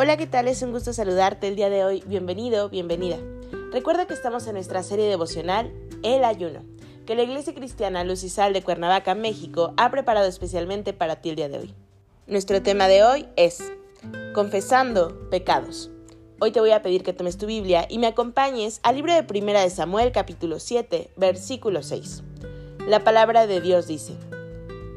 Hola, ¿qué tal? Es un gusto saludarte el día de hoy. Bienvenido, bienvenida. Recuerda que estamos en nuestra serie devocional El Ayuno, que la Iglesia Cristiana Luz y Sal de Cuernavaca, México, ha preparado especialmente para ti el día de hoy. Nuestro tema de hoy es Confesando pecados. Hoy te voy a pedir que tomes tu Biblia y me acompañes al libro de Primera de Samuel capítulo 7, versículo 6. La palabra de Dios dice,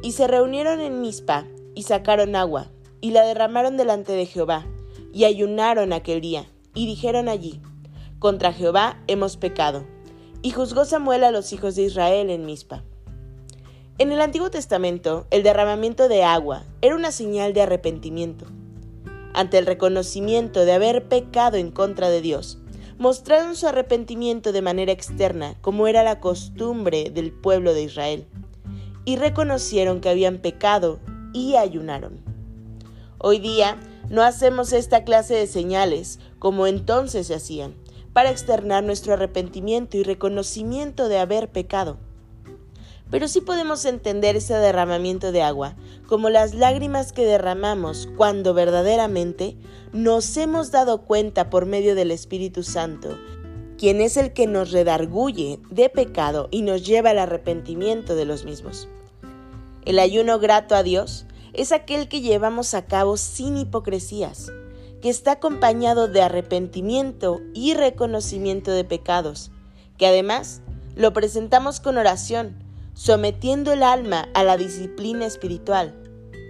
Y se reunieron en Mizpa y sacaron agua y la derramaron delante de Jehová y ayunaron aquel día, y dijeron allí, Contra Jehová hemos pecado. Y juzgó Samuel a los hijos de Israel en Mizpa. En el Antiguo Testamento, el derramamiento de agua era una señal de arrepentimiento. Ante el reconocimiento de haber pecado en contra de Dios, mostraron su arrepentimiento de manera externa, como era la costumbre del pueblo de Israel, y reconocieron que habían pecado y ayunaron. Hoy día, no hacemos esta clase de señales como entonces se hacían, para externar nuestro arrepentimiento y reconocimiento de haber pecado. Pero sí podemos entender ese derramamiento de agua como las lágrimas que derramamos cuando verdaderamente nos hemos dado cuenta por medio del Espíritu Santo, quien es el que nos redarguye de pecado y nos lleva al arrepentimiento de los mismos. El ayuno grato a Dios es aquel que llevamos a cabo sin hipocresías, que está acompañado de arrepentimiento y reconocimiento de pecados, que además lo presentamos con oración, sometiendo el alma a la disciplina espiritual,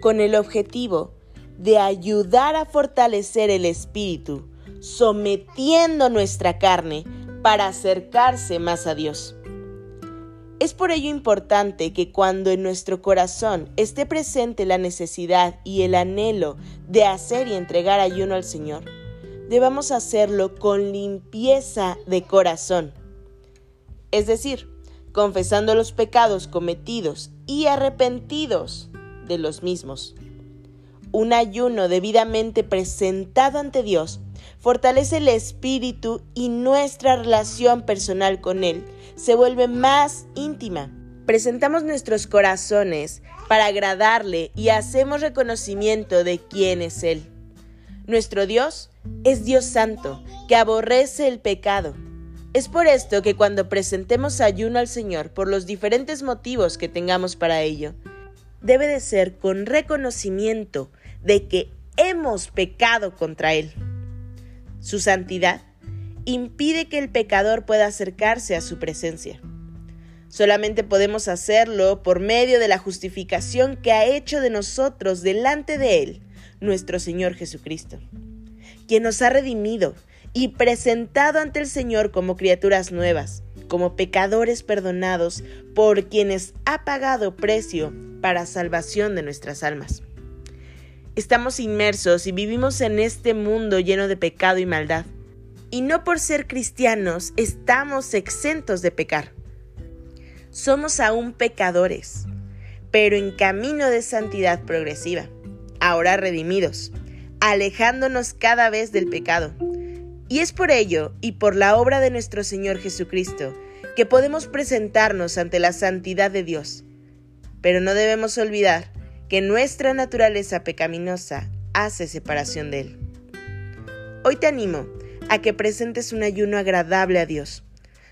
con el objetivo de ayudar a fortalecer el espíritu, sometiendo nuestra carne para acercarse más a Dios. Es por ello importante que cuando en nuestro corazón esté presente la necesidad y el anhelo de hacer y entregar ayuno al Señor, debamos hacerlo con limpieza de corazón. Es decir, confesando los pecados cometidos y arrepentidos de los mismos. Un ayuno debidamente presentado ante Dios fortalece el espíritu y nuestra relación personal con Él se vuelve más íntima. Presentamos nuestros corazones para agradarle y hacemos reconocimiento de quién es Él. Nuestro Dios es Dios Santo, que aborrece el pecado. Es por esto que cuando presentemos ayuno al Señor por los diferentes motivos que tengamos para ello, debe de ser con reconocimiento de que hemos pecado contra Él. Su santidad impide que el pecador pueda acercarse a su presencia. Solamente podemos hacerlo por medio de la justificación que ha hecho de nosotros delante de Él, nuestro Señor Jesucristo, quien nos ha redimido y presentado ante el Señor como criaturas nuevas, como pecadores perdonados por quienes ha pagado precio para salvación de nuestras almas. Estamos inmersos y vivimos en este mundo lleno de pecado y maldad. Y no por ser cristianos estamos exentos de pecar. Somos aún pecadores, pero en camino de santidad progresiva, ahora redimidos, alejándonos cada vez del pecado. Y es por ello y por la obra de nuestro Señor Jesucristo que podemos presentarnos ante la santidad de Dios. Pero no debemos olvidar que nuestra naturaleza pecaminosa hace separación de Él. Hoy te animo a que presentes un ayuno agradable a Dios,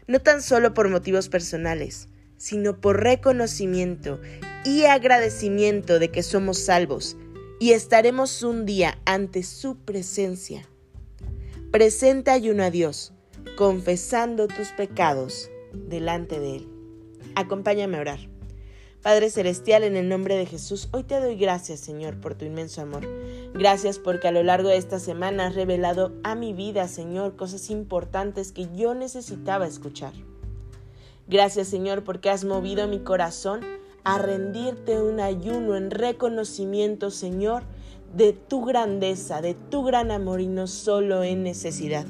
no tan solo por motivos personales, sino por reconocimiento y agradecimiento de que somos salvos y estaremos un día ante su presencia. Presenta ayuno a Dios, confesando tus pecados delante de Él. Acompáñame a orar. Padre Celestial, en el nombre de Jesús, hoy te doy gracias, Señor, por tu inmenso amor. Gracias porque a lo largo de esta semana has revelado a mi vida, Señor, cosas importantes que yo necesitaba escuchar. Gracias, Señor, porque has movido mi corazón a rendirte un ayuno en reconocimiento, Señor, de tu grandeza, de tu gran amor y no solo en necesidad.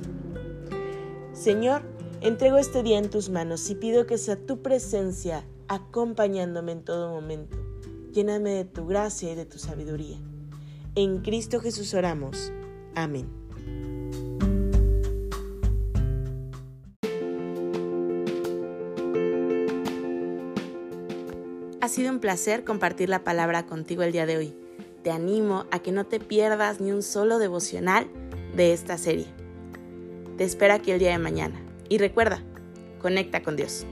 Señor, entrego este día en tus manos y pido que sea tu presencia acompañándome en todo momento. Lléname de tu gracia y de tu sabiduría. En Cristo Jesús oramos. Amén. Ha sido un placer compartir la palabra contigo el día de hoy. Te animo a que no te pierdas ni un solo devocional de esta serie. Te espero aquí el día de mañana. Y recuerda, conecta con Dios.